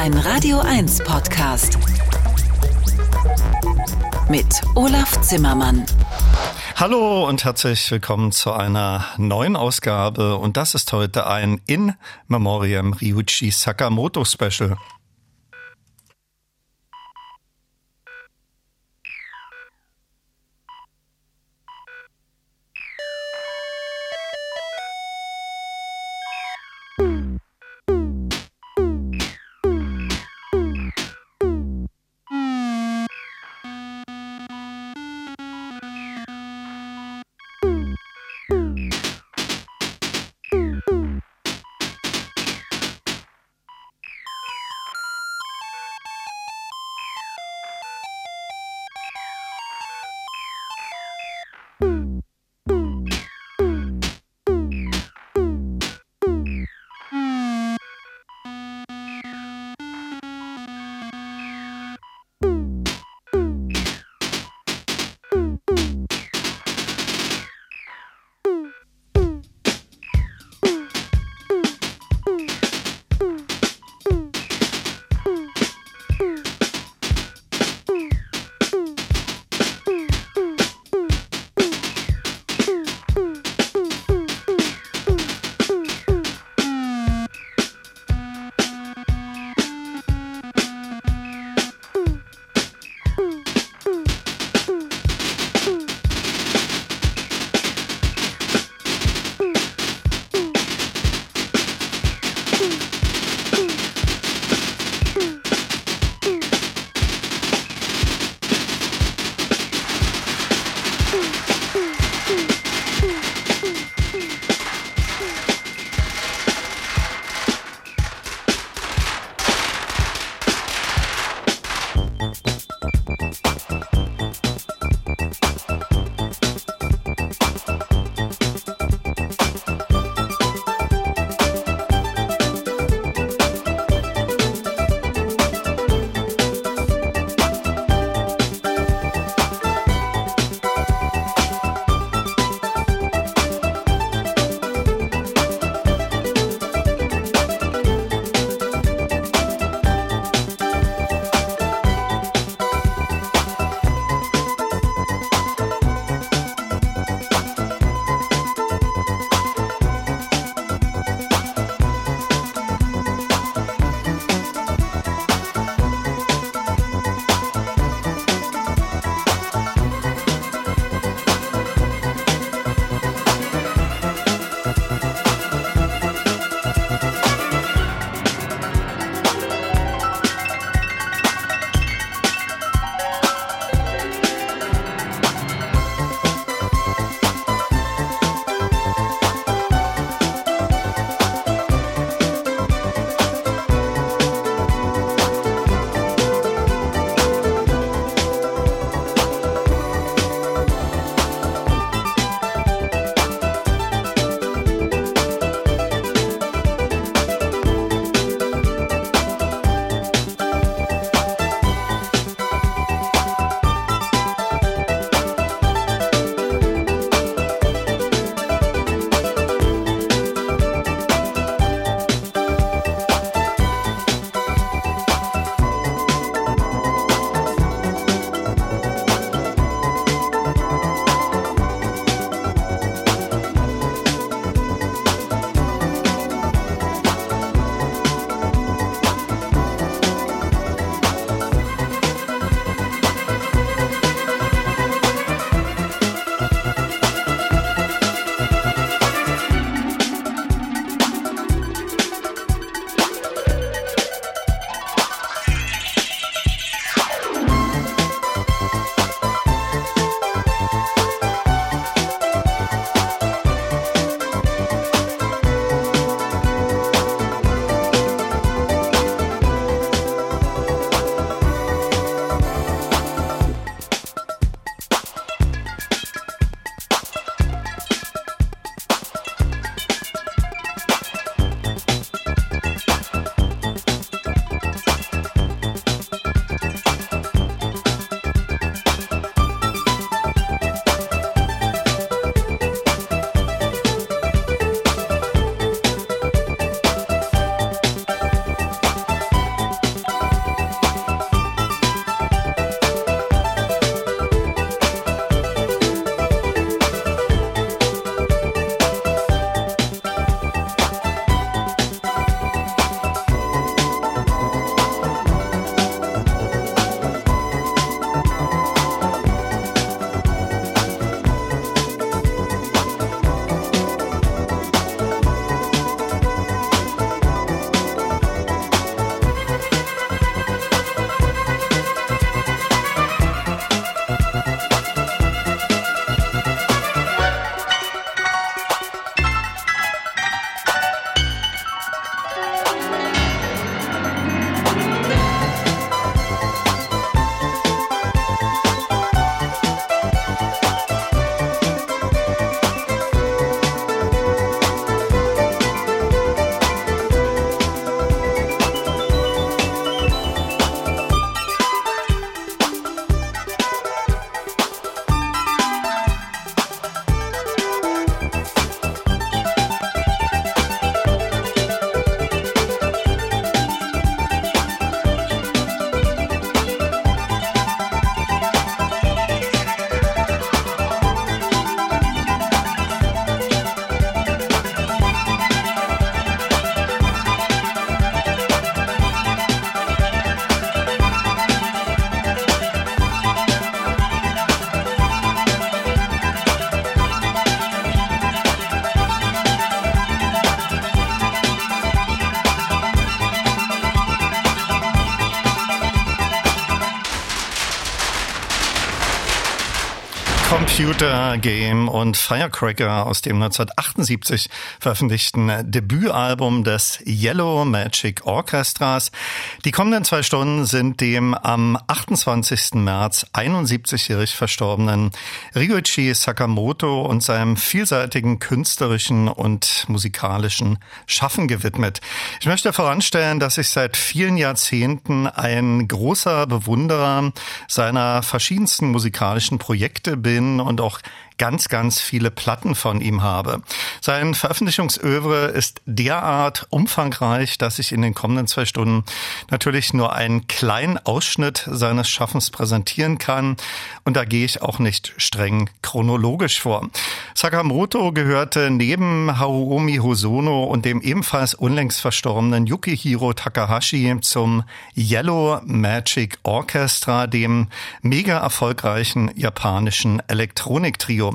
Ein Radio 1 Podcast. Mit Olaf Zimmermann. Hallo und herzlich willkommen zu einer neuen Ausgabe. Und das ist heute ein In Memoriam Ryuichi Sakamoto Special. Computer Game und Firecracker aus dem 1978 veröffentlichten Debütalbum des Yellow Magic Orchestras. Die kommenden zwei Stunden sind dem am 28. März 71-jährig verstorbenen Ryuichi Sakamoto und seinem vielseitigen künstlerischen und musikalischen Schaffen gewidmet. Ich möchte voranstellen, dass ich seit vielen Jahrzehnten ein großer Bewunderer seiner verschiedensten musikalischen Projekte bin und auch auch ganz, ganz viele Platten von ihm habe. Sein Veröffentlichungsövre ist derart umfangreich, dass ich in den kommenden zwei Stunden natürlich nur einen kleinen Ausschnitt seines Schaffens präsentieren kann. Und da gehe ich auch nicht streng chronologisch vor. Sakamoto gehörte neben Haruomi Hosono und dem ebenfalls unlängst verstorbenen Yukihiro Takahashi zum Yellow Magic Orchestra, dem mega erfolgreichen japanischen Elektroniktrio.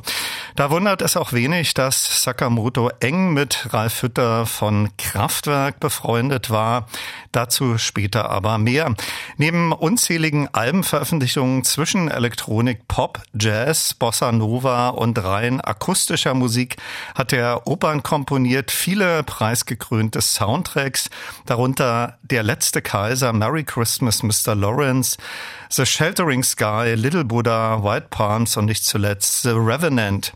Da wundert es auch wenig, dass Sakamoto eng mit Ralf Hütter von Kraftwerk befreundet war. Dazu später aber mehr. Neben unzähligen Albenveröffentlichungen zwischen Elektronik, Pop, Jazz, Bossa Nova und rein akustischer Musik hat er Opern komponiert, viele preisgekrönte Soundtracks, darunter Der letzte Kaiser, Merry Christmas, Mr. Lawrence, The Sheltering Sky, Little Buddha, White Palms und nicht zuletzt The Revenant.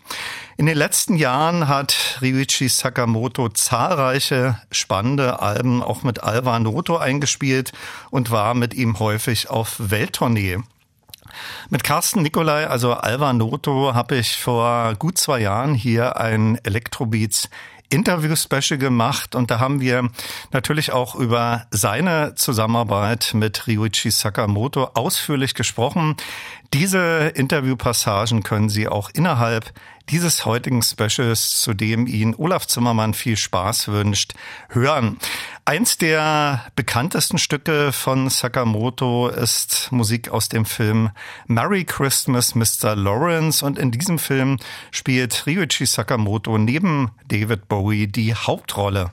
In den letzten Jahren hat Ryuichi Sakamoto zahlreiche spannende Alben auch mit Alva Noto eingespielt und war mit ihm häufig auf Welttournee. Mit Carsten Nicolai, also Alva Noto, habe ich vor gut zwei Jahren hier ein Electrobeats Interview-Special gemacht und da haben wir natürlich auch über seine Zusammenarbeit mit Ryuichi Sakamoto ausführlich gesprochen. Diese Interviewpassagen können Sie auch innerhalb dieses heutigen Specials, zu dem Ihnen Olaf Zimmermann viel Spaß wünscht, hören. Eins der bekanntesten Stücke von Sakamoto ist Musik aus dem Film Merry Christmas, Mr. Lawrence. Und in diesem Film spielt Ryuichi Sakamoto neben David Bowie die Hauptrolle.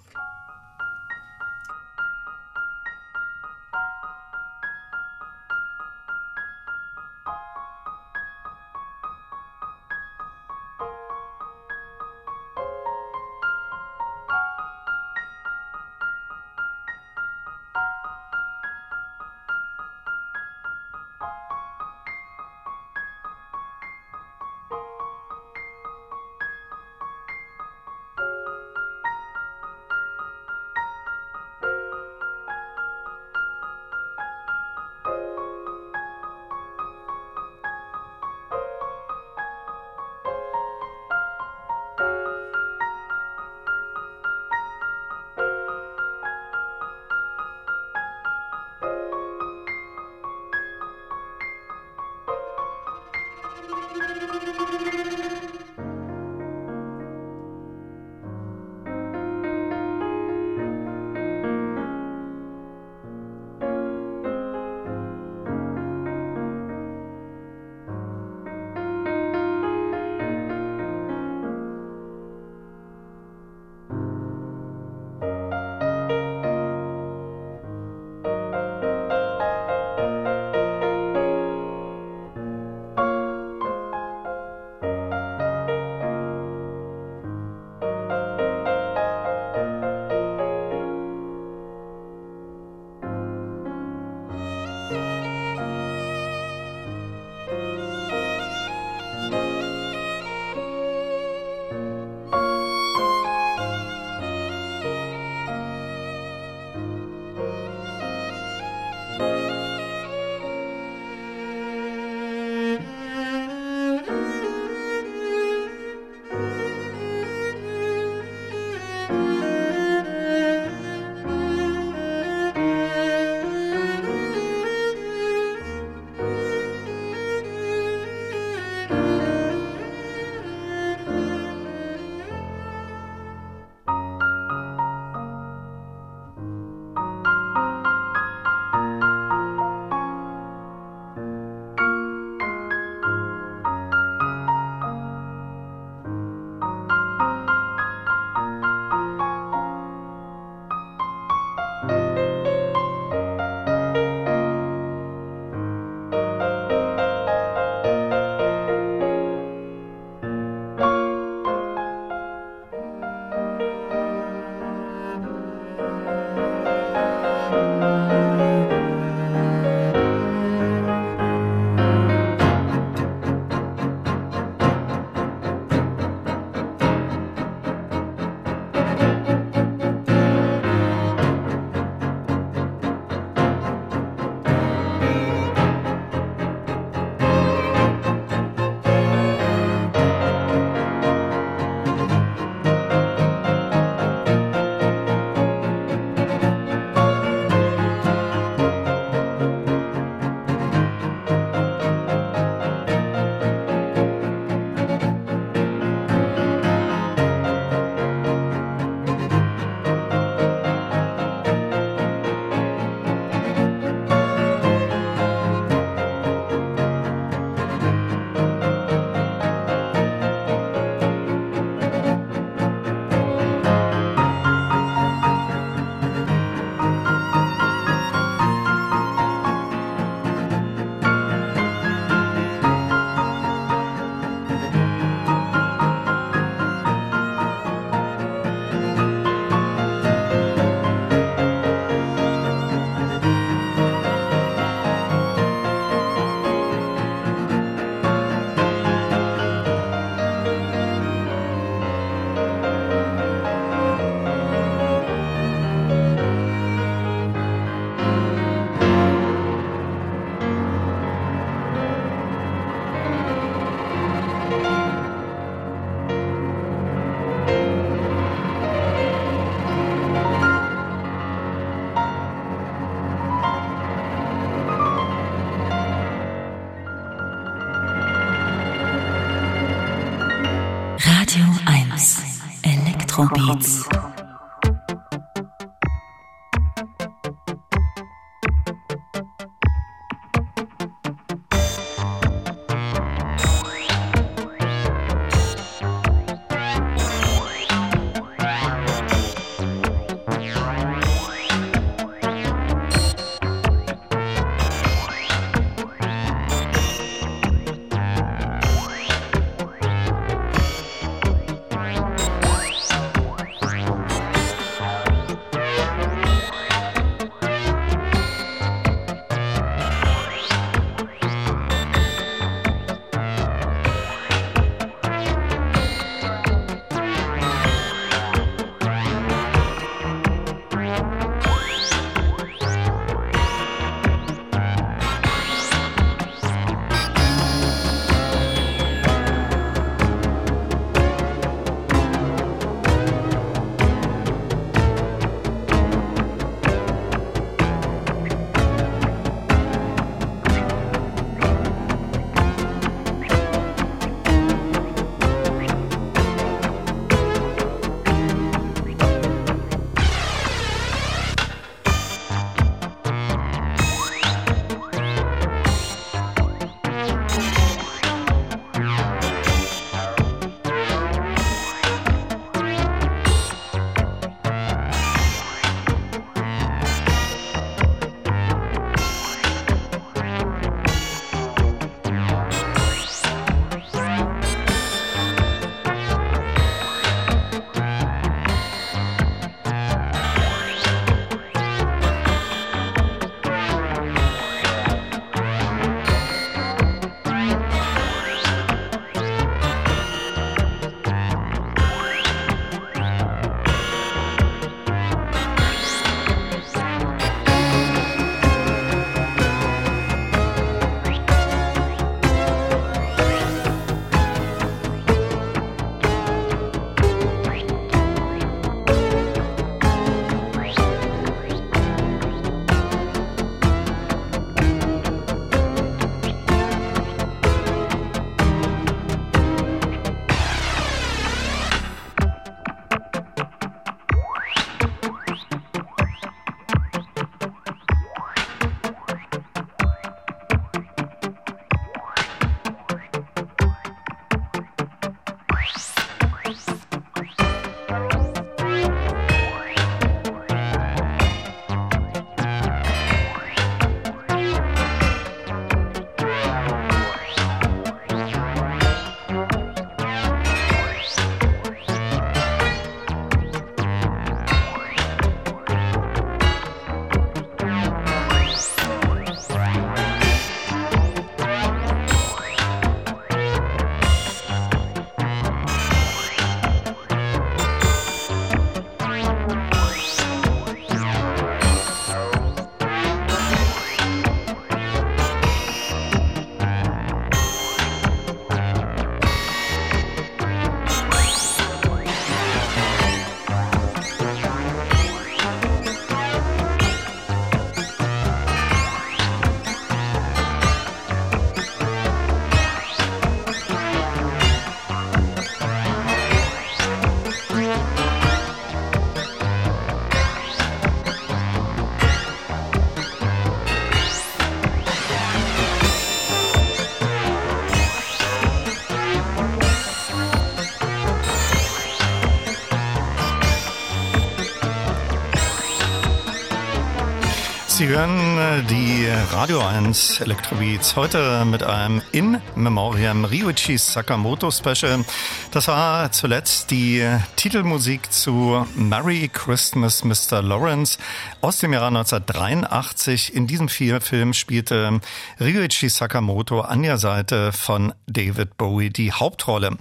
Sie hören äh, die Radio 1 Electrobeats heute mit einem In Memoriam Ryuichi Sakamoto Special. Das war zuletzt die Titelmusik zu Merry Christmas Mr. Lawrence aus dem Jahr 1983. In diesem Film spielte Ryuichi Sakamoto an der Seite von David Bowie die Hauptrolle.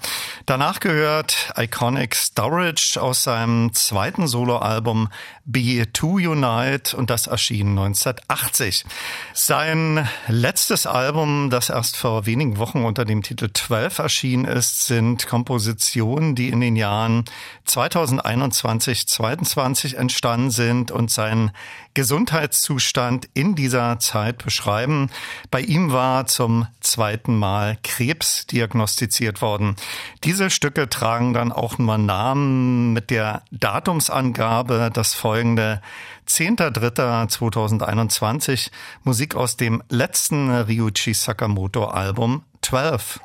Danach gehört Iconic Storage aus seinem zweiten Soloalbum Be To Unite und das erschien 1980. Sein letztes Album, das erst vor wenigen Wochen unter dem Titel 12 erschienen ist, sind Kompositionen, die in den Jahren 2021, 2022 entstanden sind und seinen Gesundheitszustand in dieser Zeit beschreiben. Bei ihm war zum zweiten Mal Krebs diagnostiziert worden. Diese Stücke tragen dann auch nur Namen mit der Datumsangabe, das folgende 10.3.2021 Musik aus dem letzten Ryuichi Sakamoto Album 12.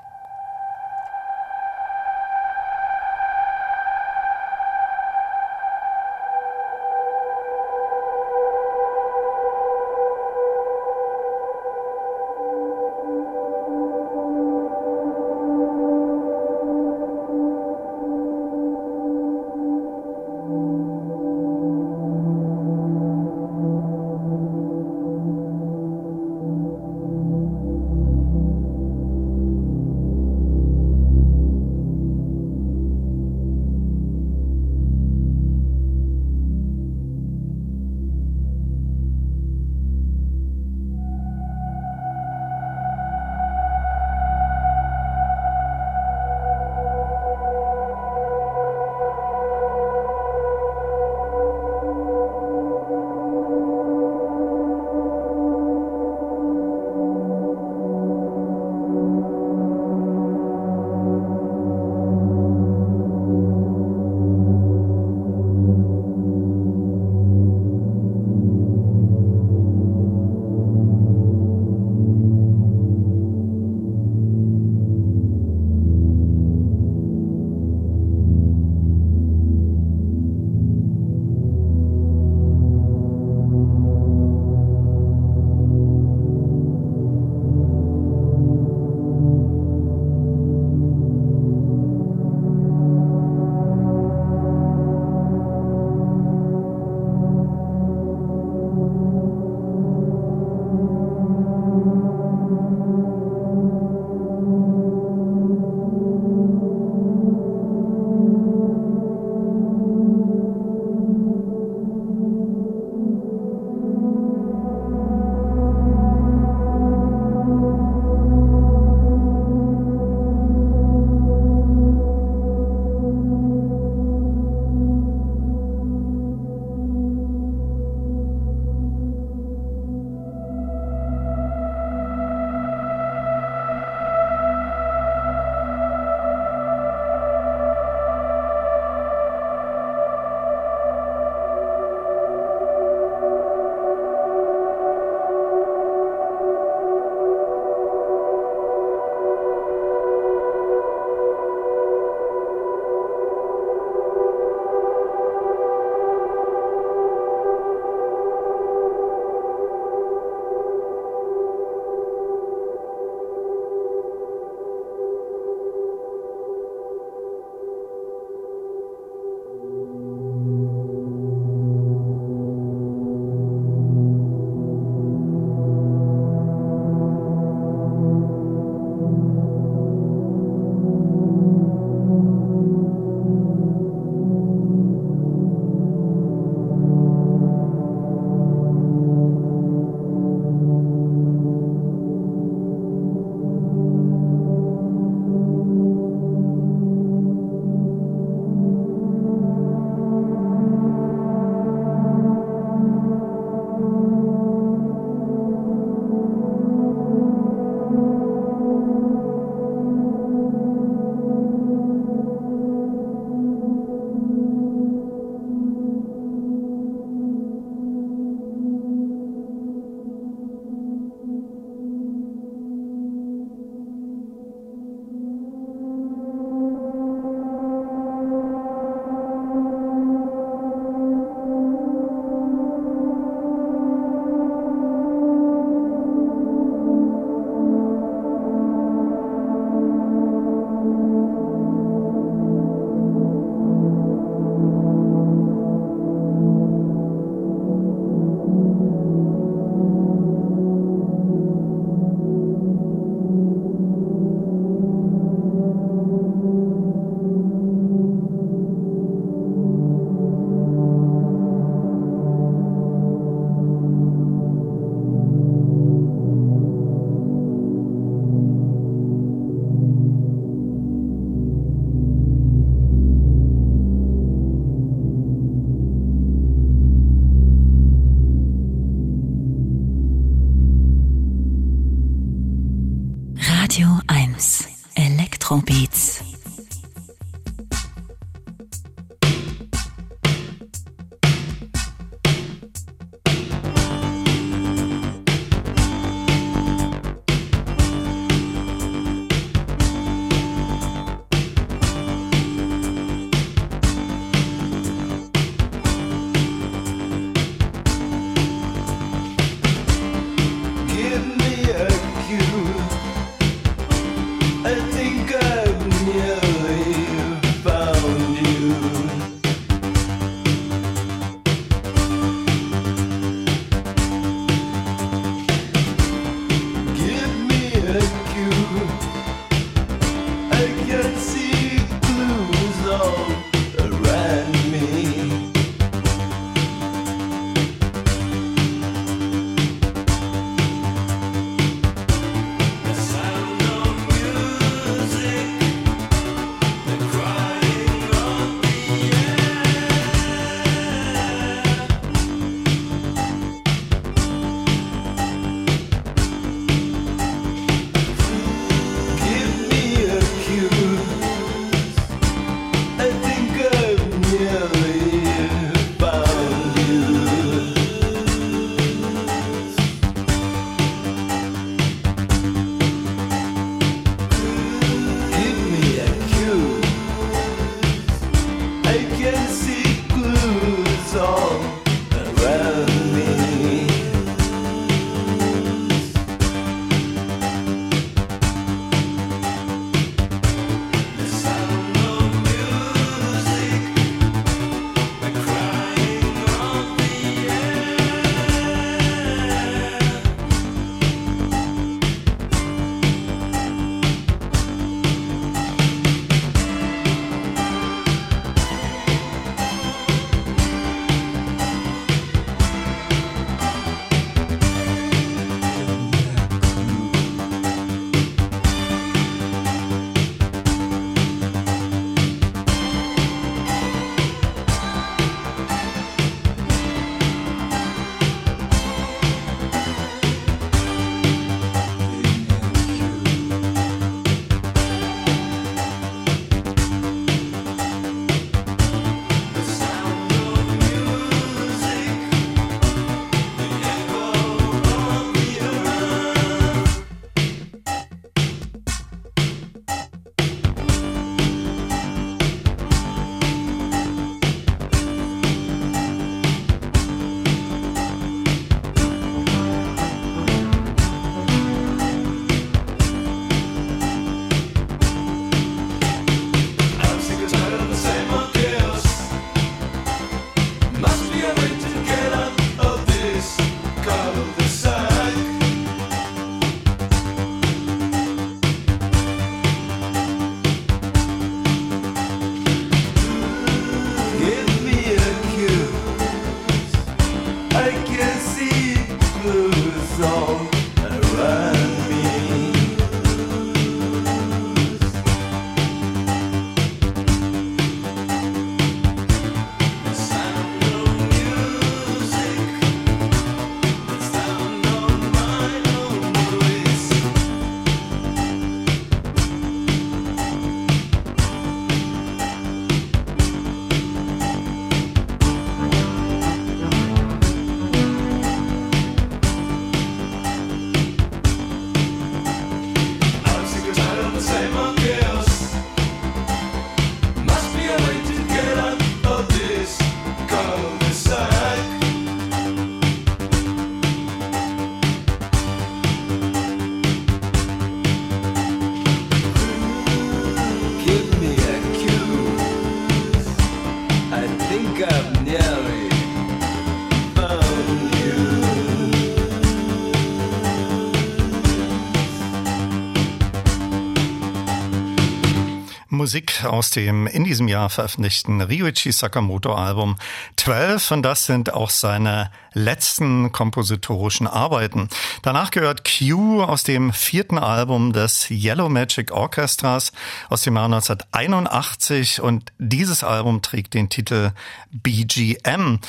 Musik aus dem in diesem Jahr veröffentlichten Ryuichi Sakamoto Album 12 und das sind auch seine letzten kompositorischen Arbeiten. Danach gehört Q aus dem vierten Album des Yellow Magic Orchestras aus dem Jahr 1981 und dieses Album trägt den Titel BGM.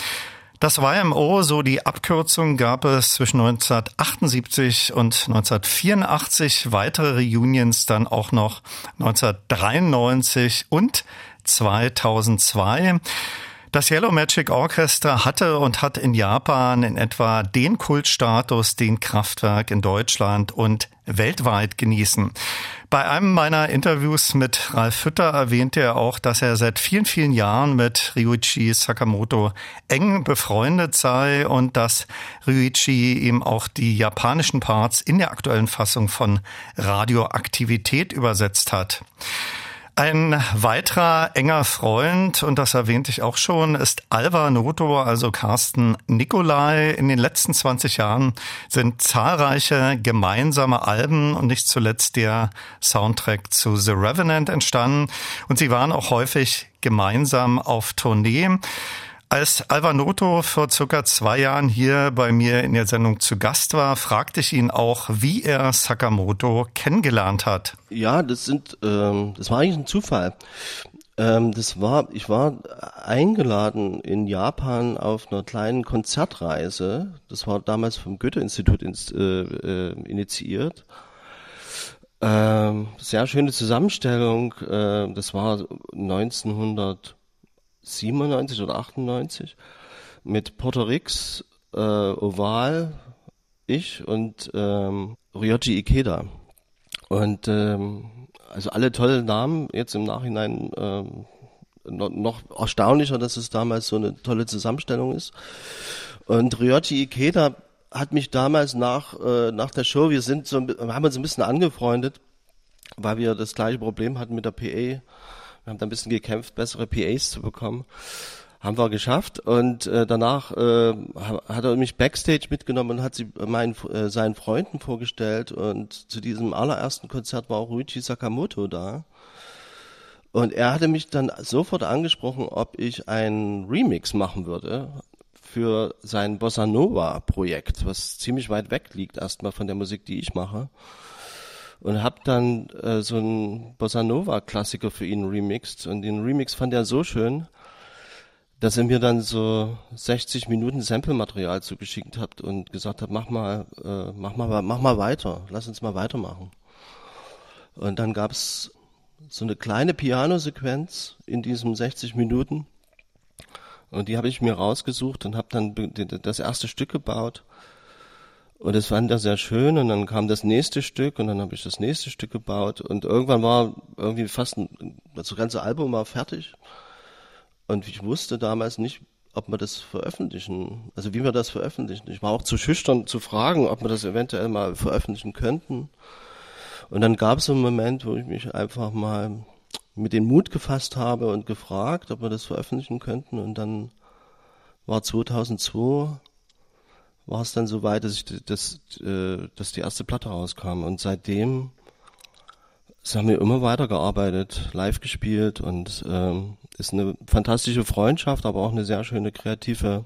Das YMO, so die Abkürzung, gab es zwischen 1978 und 1984, weitere Reunions dann auch noch 1993 und 2002. Das Yellow Magic Orchestra hatte und hat in Japan in etwa den Kultstatus, den Kraftwerk in Deutschland und weltweit genießen. Bei einem meiner Interviews mit Ralf Fütter erwähnte er auch, dass er seit vielen, vielen Jahren mit Ryuichi Sakamoto eng befreundet sei und dass Ryuichi ihm auch die japanischen Parts in der aktuellen Fassung von Radioaktivität übersetzt hat. Ein weiterer enger Freund, und das erwähnte ich auch schon, ist Alva Noto, also Carsten Nikolai. In den letzten 20 Jahren sind zahlreiche gemeinsame Alben und nicht zuletzt der Soundtrack zu The Revenant entstanden. Und sie waren auch häufig gemeinsam auf Tournee. Als Alvanoto vor circa zwei Jahren hier bei mir in der Sendung zu Gast war, fragte ich ihn auch, wie er Sakamoto kennengelernt hat. Ja, das sind, ähm, das war eigentlich ein Zufall. Ähm, das war, ich war eingeladen in Japan auf einer kleinen Konzertreise. Das war damals vom Goethe-Institut ins, äh, äh, initiiert. Ähm, sehr schöne Zusammenstellung. Äh, das war 1900 97 oder 98 mit Puerto Rix, äh, Oval, ich und ähm, Ryoji Ikeda. Und ähm, also alle tolle Namen, jetzt im Nachhinein ähm, noch, noch erstaunlicher, dass es damals so eine tolle Zusammenstellung ist. Und Ryoji Ikeda hat mich damals nach, äh, nach der Show, wir sind so, haben uns ein bisschen angefreundet, weil wir das gleiche Problem hatten mit der PA wir haben da ein bisschen gekämpft, bessere PAs zu bekommen. Haben wir geschafft und äh, danach äh, hat er mich backstage mitgenommen und hat sie meinen äh, seinen Freunden vorgestellt und zu diesem allerersten Konzert war auch Ruichi Sakamoto da. Und er hatte mich dann sofort angesprochen, ob ich einen Remix machen würde für sein Bossa Nova Projekt, was ziemlich weit weg liegt erstmal von der Musik, die ich mache und habe dann äh, so einen Bossa Nova Klassiker für ihn remixed. Und den Remix fand er so schön, dass er mir dann so 60 Minuten Sample-Material zugeschickt hat und gesagt hat, mach mal, äh, mach mal, mach mal weiter, lass uns mal weitermachen. Und dann gab's so eine kleine Pianosequenz in diesem 60 Minuten. Und die habe ich mir rausgesucht und habe dann das erste Stück gebaut und das fand er sehr schön und dann kam das nächste Stück und dann habe ich das nächste Stück gebaut und irgendwann war irgendwie fast ein, das ganze Album war fertig und ich wusste damals nicht, ob wir das veröffentlichen, also wie wir das veröffentlichen. Ich war auch zu schüchtern zu fragen, ob wir das eventuell mal veröffentlichen könnten. Und dann gab es einen Moment, wo ich mich einfach mal mit den Mut gefasst habe und gefragt, ob wir das veröffentlichen könnten. Und dann war 2002 war es dann so weit, dass, ich, dass, äh, dass die erste Platte rauskam. Und seitdem haben wir immer weitergearbeitet, live gespielt und ähm, ist eine fantastische Freundschaft, aber auch eine sehr schöne kreative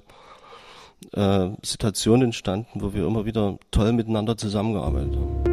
äh, Situation entstanden, wo wir immer wieder toll miteinander zusammengearbeitet haben.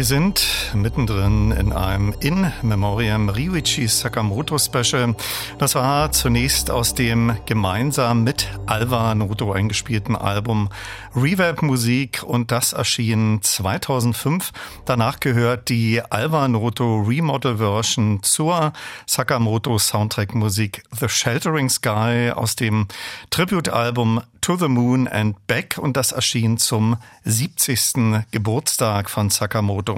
Wir sind mittendrin in einem In Memoriam Ryuichi Sakamoto Special. Das war zunächst aus dem gemeinsam mit Alva Noto eingespielten Album Reverb Musik und das erschien 2005. Danach gehört die Alva Noto Remodel Version zur Sakamoto Soundtrack Musik The Sheltering Sky aus dem Tribute-Album To the Moon and Back und das erschien zum 70. Geburtstag von Sakamoto.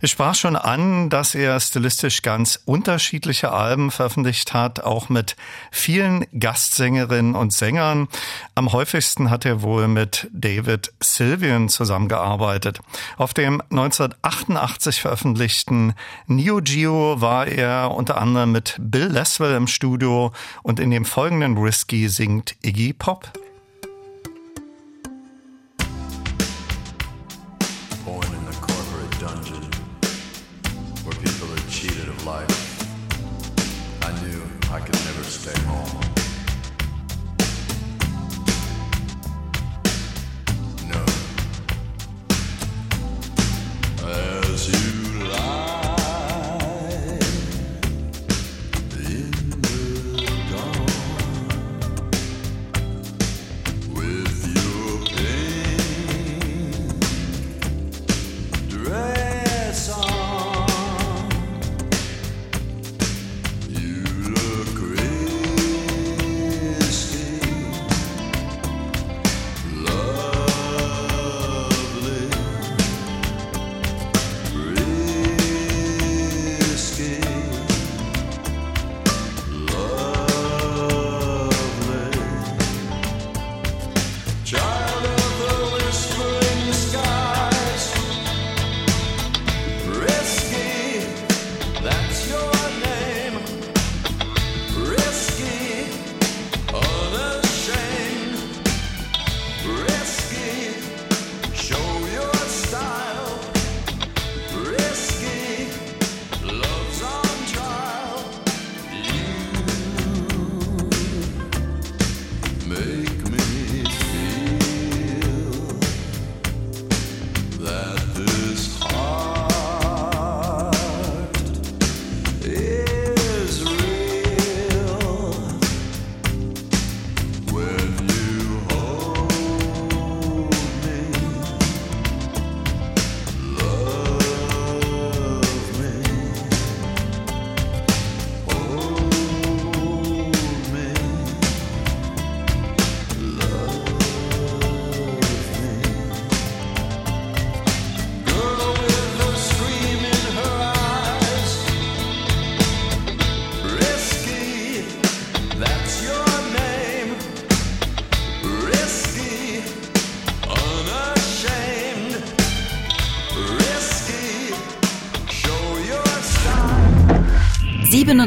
Ich sprach schon an, dass er stilistisch ganz unterschiedliche Alben veröffentlicht hat, auch mit vielen Gastsängerinnen und Sängern. Am häufigsten hat er wohl mit David Sylvian zusammengearbeitet. Auf dem 1988 veröffentlichten Neo Geo war er unter anderem mit Bill Leswell im Studio und in dem folgenden Risky singt Iggy Pop.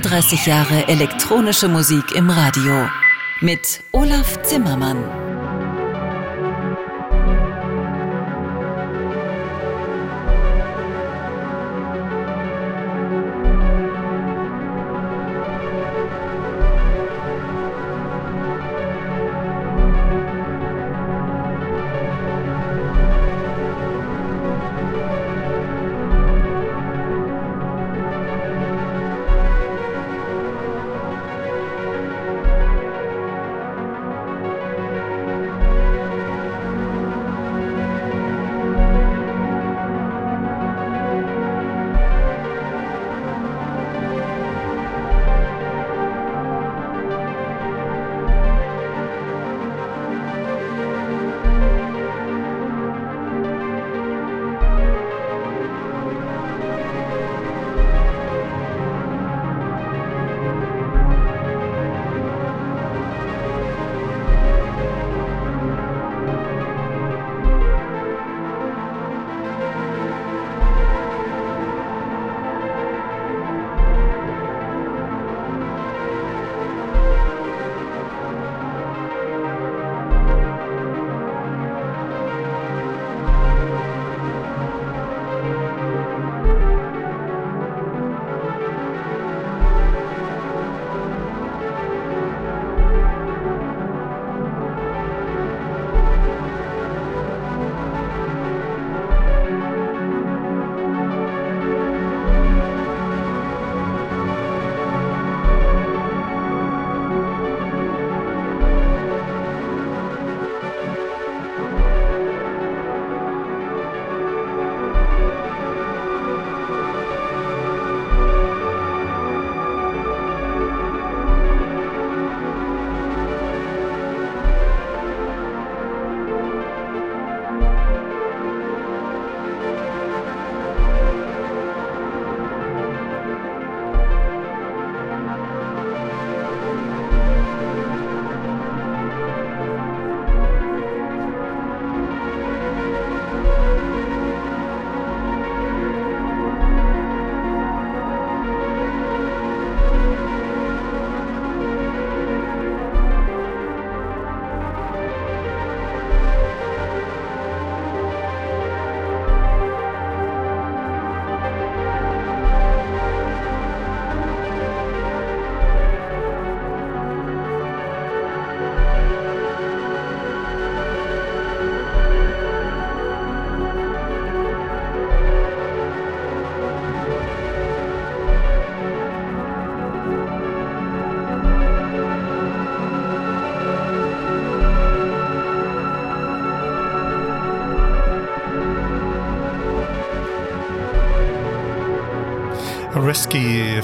37 Jahre elektronische Musik im Radio mit Olaf Zimmermann.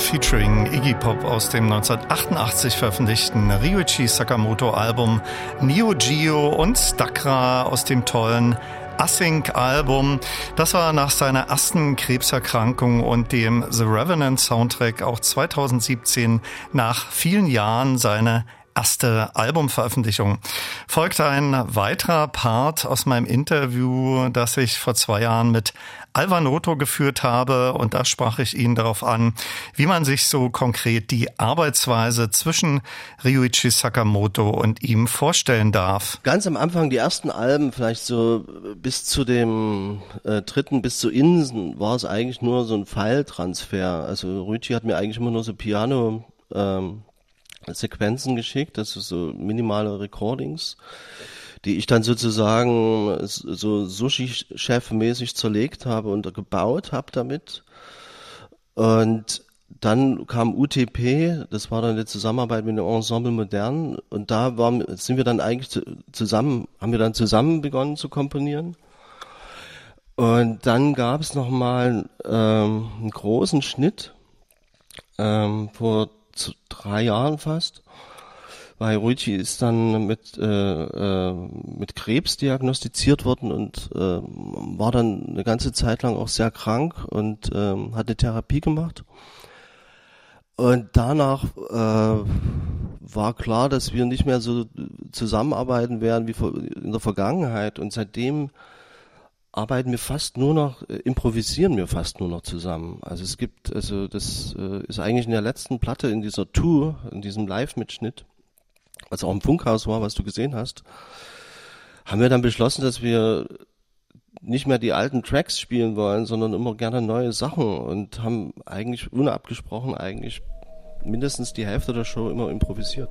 Featuring Iggy Pop aus dem 1988 veröffentlichten Ryuichi Sakamoto Album Neo Geo und Stakra aus dem tollen Async-Album. Das war nach seiner ersten Krebserkrankung und dem The Revenant Soundtrack auch 2017 nach vielen Jahren seine erste Albumveröffentlichung. Folgte ein weiterer Part aus meinem Interview, das ich vor zwei Jahren mit Alvanoto geführt habe und da sprach ich ihn darauf an, wie man sich so konkret die Arbeitsweise zwischen Ryuichi Sakamoto und ihm vorstellen darf. Ganz am Anfang, die ersten Alben, vielleicht so bis zu dem äh, dritten, bis zu Insen, war es eigentlich nur so ein File-Transfer. Also Ryuichi hat mir eigentlich immer nur so Piano ähm, Sequenzen geschickt, ist so minimale Recordings die ich dann sozusagen so Sushi-Chef-mäßig zerlegt habe und gebaut habe damit. Und dann kam UTP, das war dann die Zusammenarbeit mit dem Ensemble Modern und da waren, sind wir dann eigentlich zusammen, haben wir dann zusammen begonnen zu komponieren. Und dann gab es nochmal ähm, einen großen Schnitt ähm, vor drei Jahren fast weil Ruichi ist dann mit, äh, äh, mit Krebs diagnostiziert worden und äh, war dann eine ganze Zeit lang auch sehr krank und äh, hatte Therapie gemacht. Und danach äh, war klar, dass wir nicht mehr so zusammenarbeiten werden wie in der Vergangenheit. Und seitdem arbeiten wir fast nur noch, äh, improvisieren wir fast nur noch zusammen. Also es gibt, also das äh, ist eigentlich in der letzten Platte in dieser Tour, in diesem Live-Mitschnitt, was auch im Funkhaus war, was du gesehen hast, haben wir dann beschlossen, dass wir nicht mehr die alten Tracks spielen wollen, sondern immer gerne neue Sachen und haben eigentlich unabgesprochen eigentlich mindestens die Hälfte der Show immer improvisiert.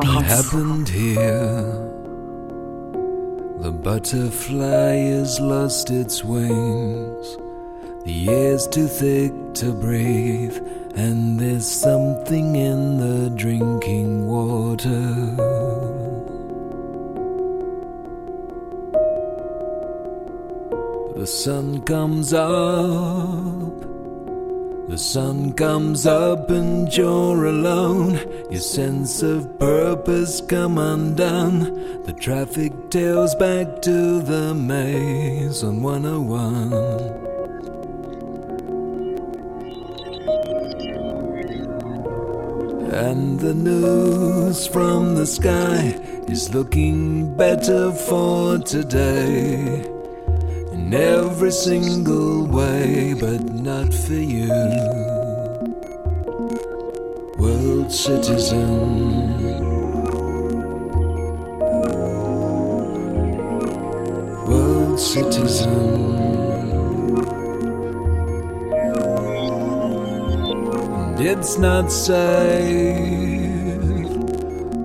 Happened here. The butterfly has lost its wings. The air's too thick to breathe, and there's something in the drinking water. The sun comes up the sun comes up and you're alone. Your sense of purpose come undone. The traffic tails back to the maze on 101. And the news from the sky is looking better for today. In every single way, but not for you. World citizen. World citizen. And it's not safe.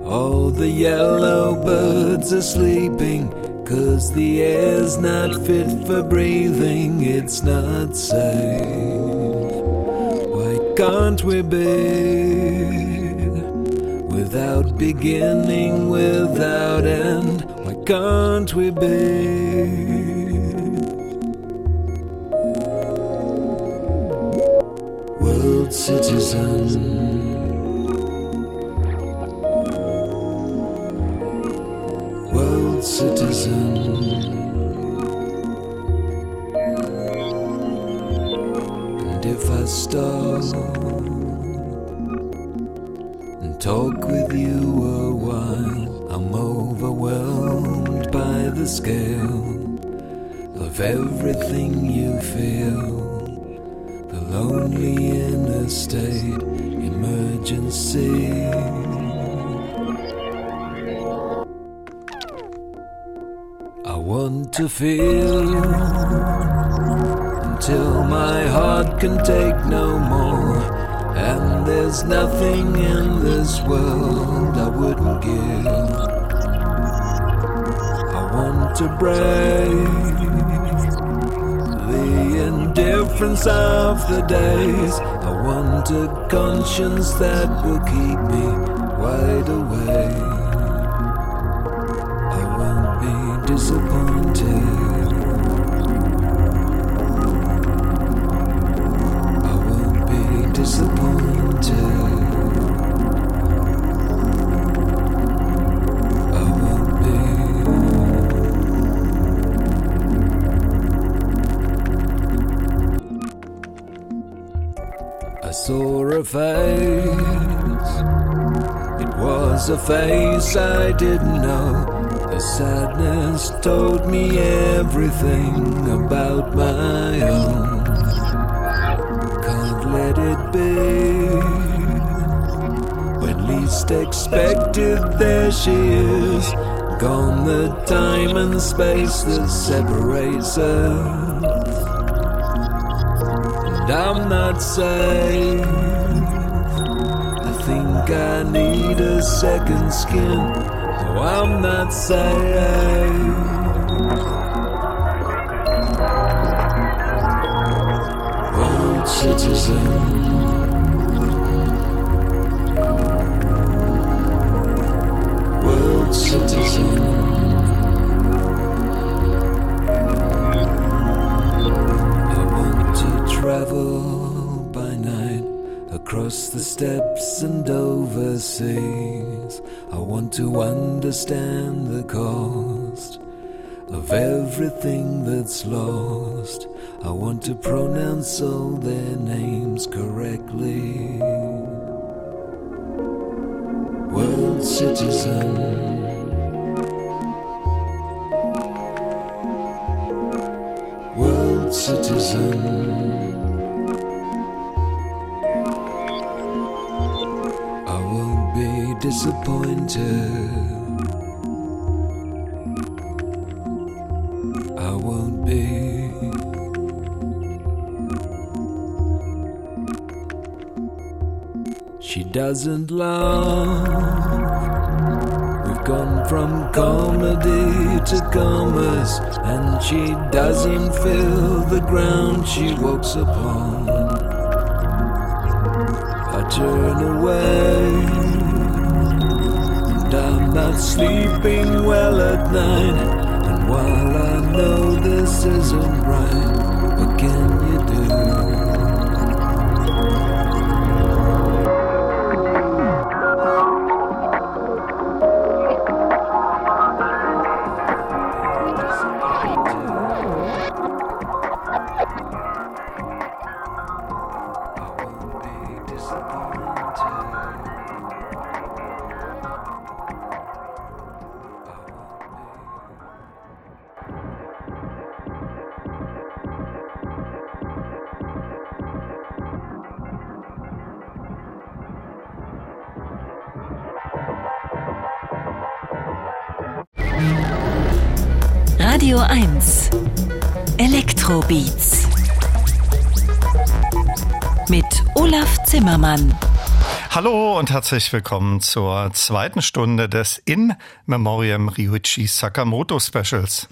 All the yellow birds are sleeping. Cause the air's not fit for breathing, it's not safe. Why can't we be without beginning, without end? Why can't we be? World citizen. Scale of everything you feel. The lonely inner state, emergency. I want to feel until my heart can take no more. And there's nothing in this world I wouldn't give. To break the indifference of the days. I want a conscience that will keep me wide awake. I won't be disappointed. Saw a face. It was a face I didn't know. The sadness told me everything about my own. Can't let it be. When least expected, there she is. Gone the time and space that separates us. And I'm not safe. I think I need a second skin. No, I'm not safe. World citizen. World citizen. Across the steppes and overseas. I want to understand the cost of everything that's lost. I want to pronounce all their names correctly. World citizen. World citizen. Disappointed. I won't be. She doesn't love. We've gone from comedy to commerce, and she doesn't feel the ground she walks upon. I turn away, not sleeping well at night. And while I know this isn't right, Olaf Zimmermann. Hallo und herzlich willkommen zur zweiten Stunde des In Memoriam Ryuichi Sakamoto Specials.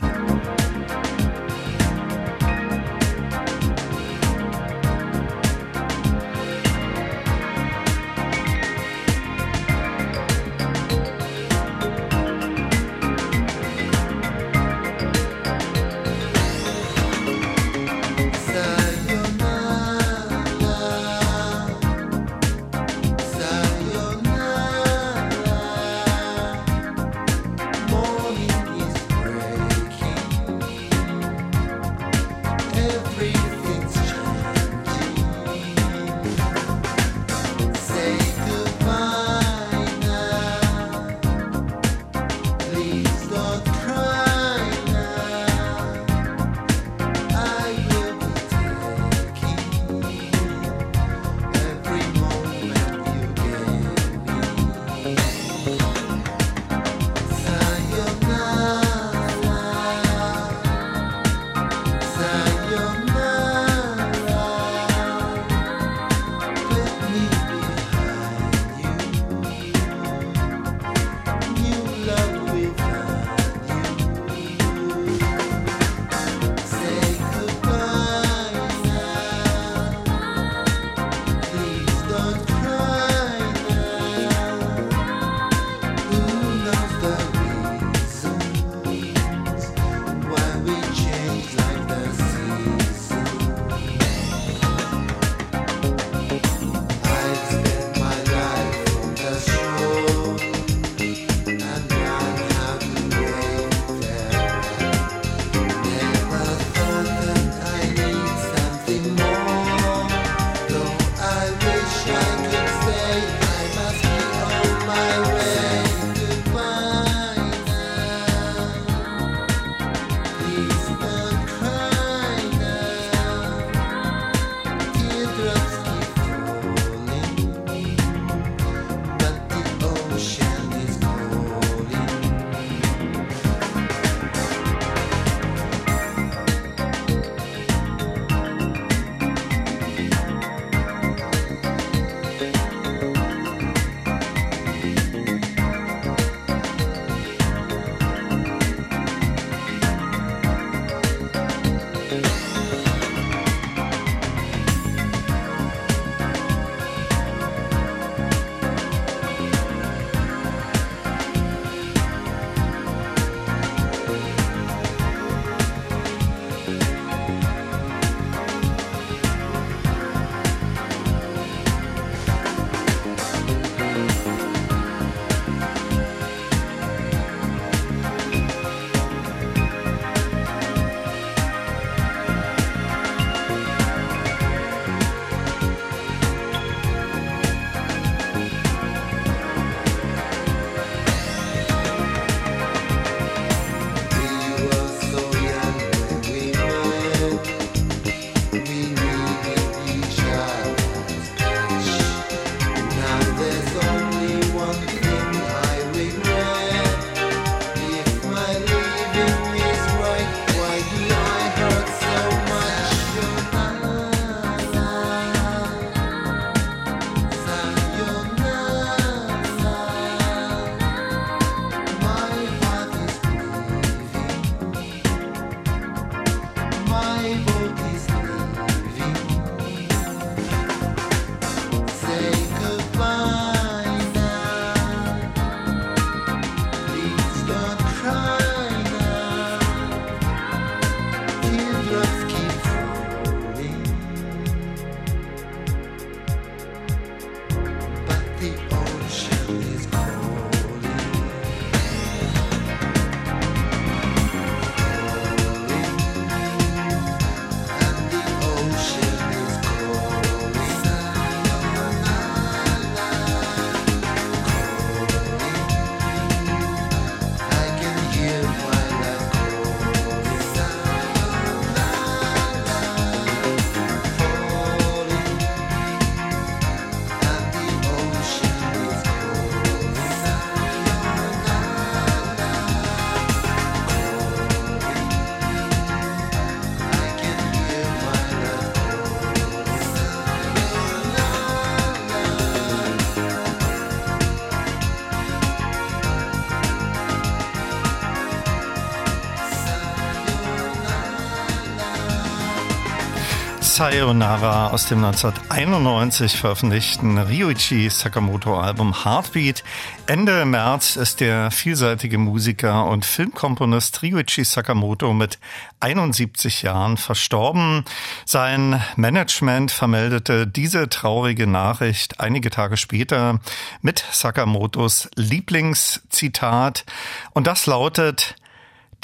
Sayonara aus dem 1991 veröffentlichten Ryuichi Sakamoto Album Heartbeat. Ende März ist der vielseitige Musiker und Filmkomponist Ryuichi Sakamoto mit 71 Jahren verstorben. Sein Management vermeldete diese traurige Nachricht einige Tage später mit Sakamotos Lieblingszitat und das lautet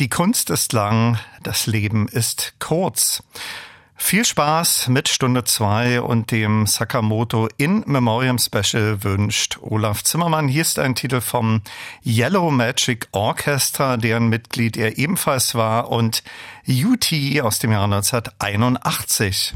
die Kunst ist lang, das Leben ist kurz. Viel Spaß mit Stunde 2 und dem Sakamoto In Memoriam Special wünscht Olaf Zimmermann. Hier ist ein Titel vom Yellow Magic Orchestra, deren Mitglied er ebenfalls war und UT aus dem Jahr 1981.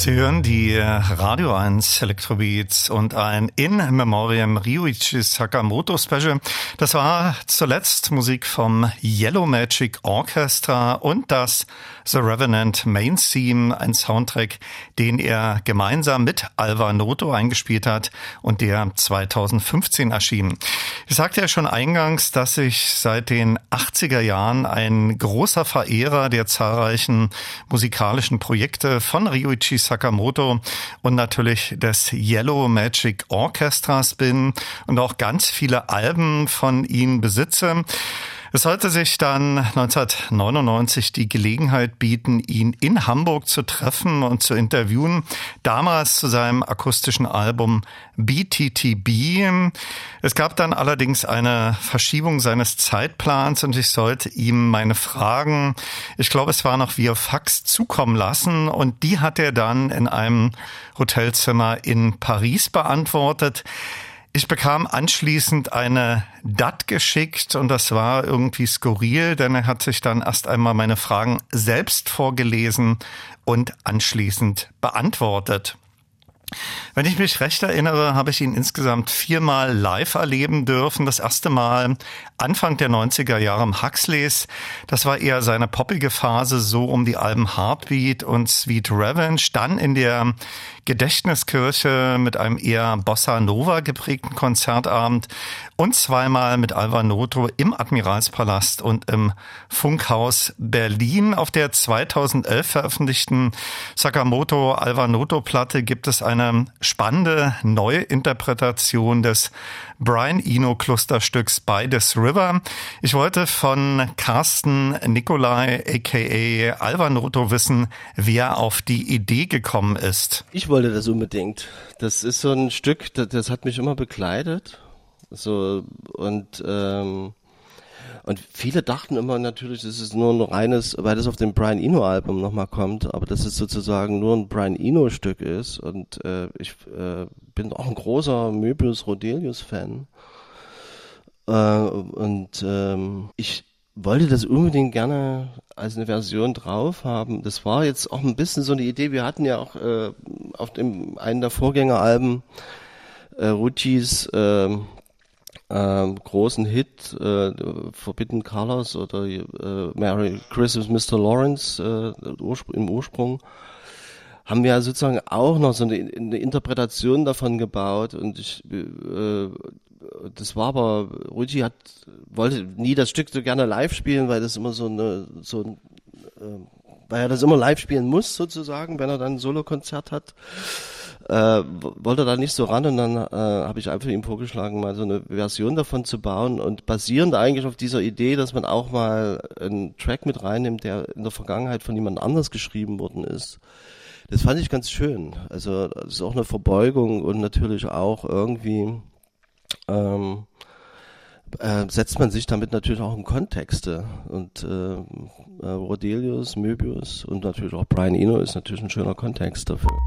Sie hören die Radio 1 Electrobeats und ein In Memoriam Ryuichi Sakamoto Special. Das war zuletzt Musik vom Yellow Magic Orchestra und das The Revenant Main Theme, ein Soundtrack, den er gemeinsam mit Alva Noto eingespielt hat und der 2015 erschien. Ich sagte ja schon eingangs, dass ich seit den 80er Jahren ein großer Verehrer der zahlreichen musikalischen Projekte von Ryuichi Sakamoto und natürlich des Yellow Magic Orchestras bin und auch ganz viele Alben von ihm besitze. Es sollte sich dann 1999 die Gelegenheit bieten, ihn in Hamburg zu treffen und zu interviewen. Damals zu seinem akustischen Album BTTB. Es gab dann allerdings eine Verschiebung seines Zeitplans und ich sollte ihm meine Fragen, ich glaube es war noch via Fax, zukommen lassen und die hat er dann in einem Hotelzimmer in Paris beantwortet. Ich bekam anschließend eine DAT geschickt und das war irgendwie skurril, denn er hat sich dann erst einmal meine Fragen selbst vorgelesen und anschließend beantwortet. Wenn ich mich recht erinnere, habe ich ihn insgesamt viermal live erleben dürfen. Das erste Mal Anfang der 90er Jahre im Huxleys. Das war eher seine poppige Phase, so um die Alben Heartbeat und Sweet Revenge. Dann in der Gedächtniskirche mit einem eher Bossa Nova geprägten Konzertabend und zweimal mit Alva Noto im Admiralspalast und im Funkhaus Berlin. Auf der 2011 veröffentlichten Sakamoto Alva Noto Platte gibt es eine spannende neue Interpretation des Brian Eno Clusterstücks By This River. Ich wollte von Carsten Nikolai aka Alva Noto wissen, wer auf die Idee gekommen ist. Ich wollte das unbedingt. Das ist so ein Stück, das, das hat mich immer begleitet. So und ähm, und viele dachten immer natürlich, das ist nur ein reines, weil das auf dem Brian Eno Album nochmal kommt, aber dass es sozusagen nur ein Brian Eno Stück ist. Und äh, ich äh, bin auch ein großer Möbius Rodelius Fan. Äh, und ähm, ich wollte das unbedingt gerne als eine Version drauf haben. Das war jetzt auch ein bisschen so eine Idee. Wir hatten ja auch äh, auf dem einen der Vorgängeralben äh, Ruchis äh, äh, großen Hit äh, Forbidden Colors oder äh, Merry Christmas Mr. Lawrence äh, im Ursprung haben wir sozusagen auch noch so eine, eine Interpretation davon gebaut und ich äh, das war aber Ruji hat wollte nie das Stück so gerne live spielen, weil das immer so eine so ein, äh, weil er das immer live spielen muss sozusagen, wenn er dann ein Solokonzert hat äh, wollte da nicht so ran und dann äh, habe ich einfach ihm vorgeschlagen, mal so eine Version davon zu bauen und basierend eigentlich auf dieser Idee, dass man auch mal einen Track mit reinnimmt, der in der Vergangenheit von jemand anders geschrieben worden ist. Das fand ich ganz schön. Also das ist auch eine Verbeugung und natürlich auch irgendwie ähm, äh, setzt man sich damit natürlich auch in Kontexte. Und äh, äh, Rodelius, Möbius und natürlich auch Brian Eno ist natürlich ein schöner Kontext dafür.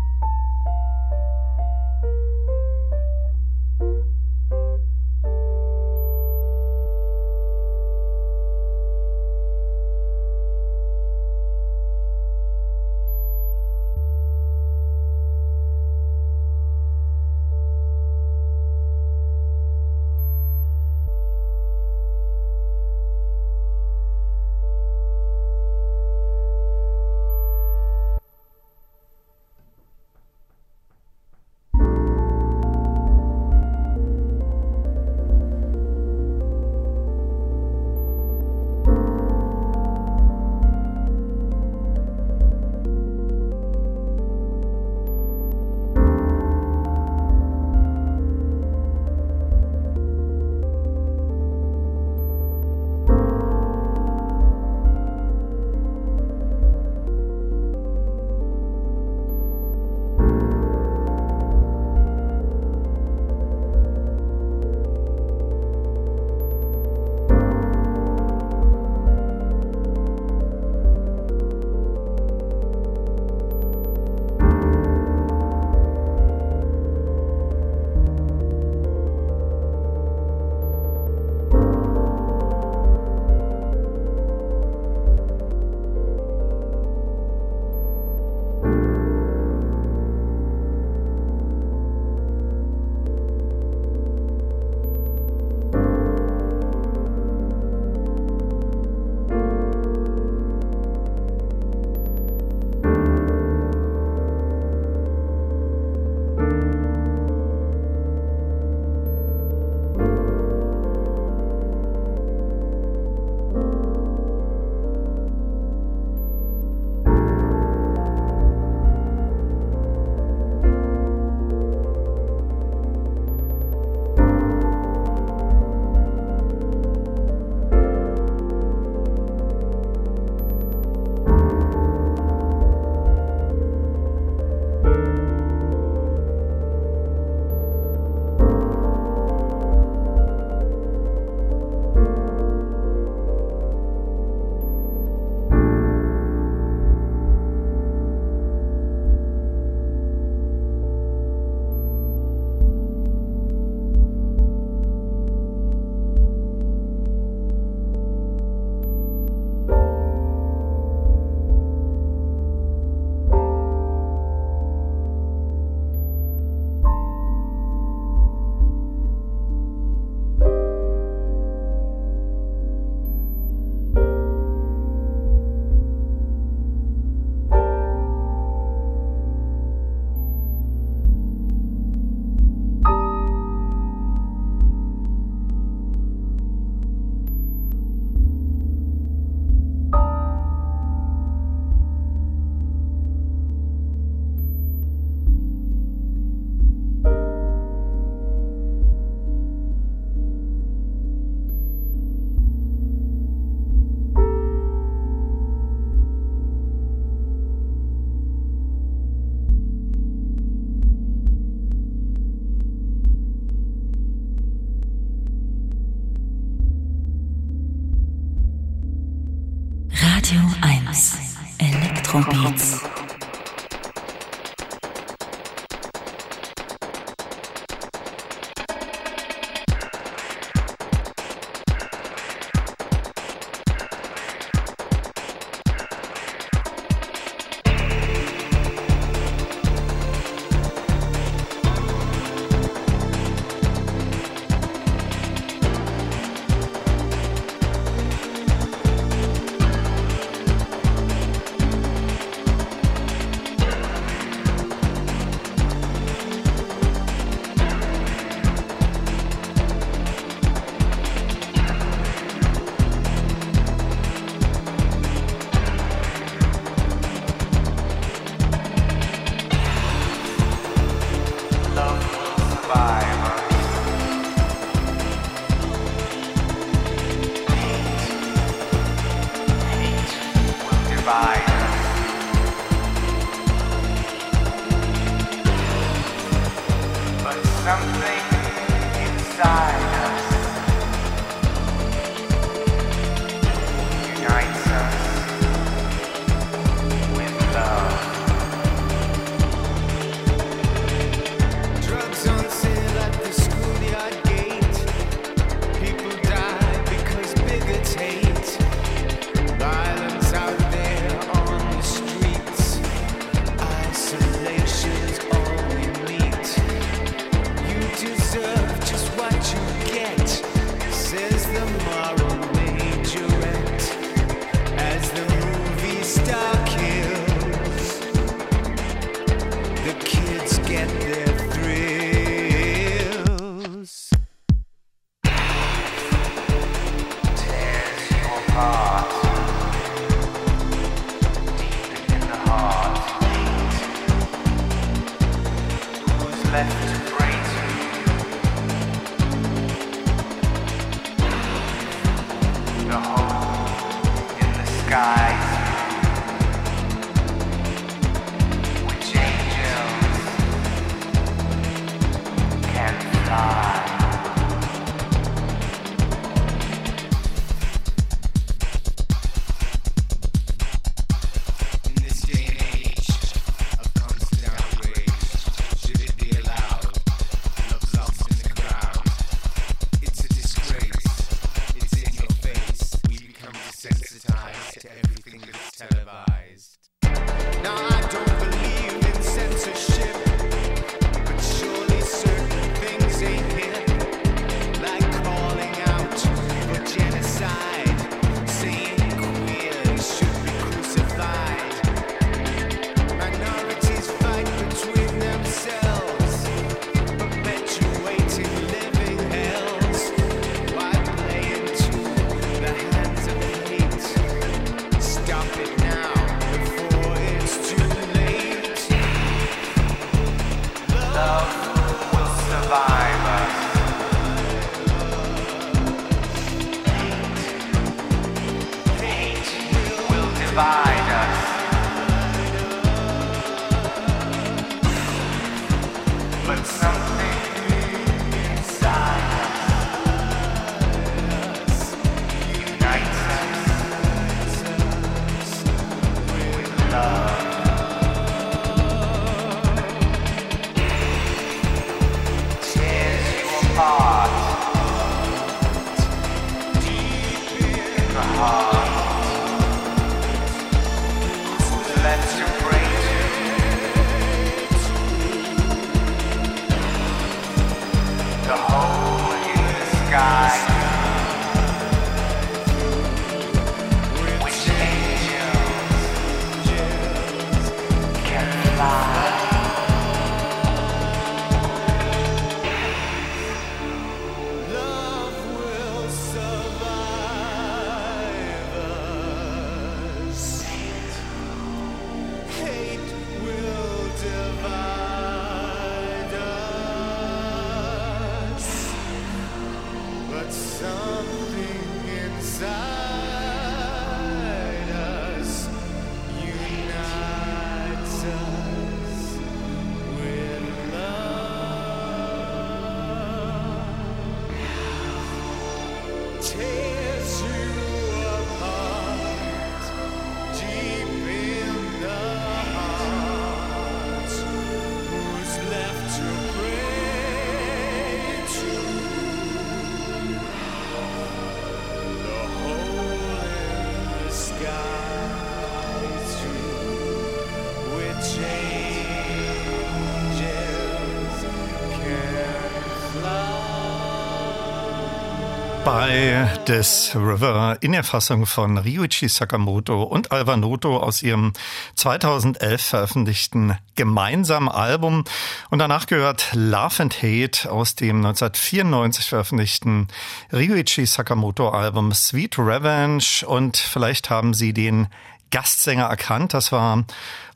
Bei This River in der Fassung von Ryuichi Sakamoto und Alva Noto aus ihrem 2011 veröffentlichten gemeinsamen Album. Und danach gehört Love and Hate aus dem 1994 veröffentlichten Ryuichi Sakamoto Album Sweet Revenge. Und vielleicht haben Sie den Gastsänger erkannt. Das war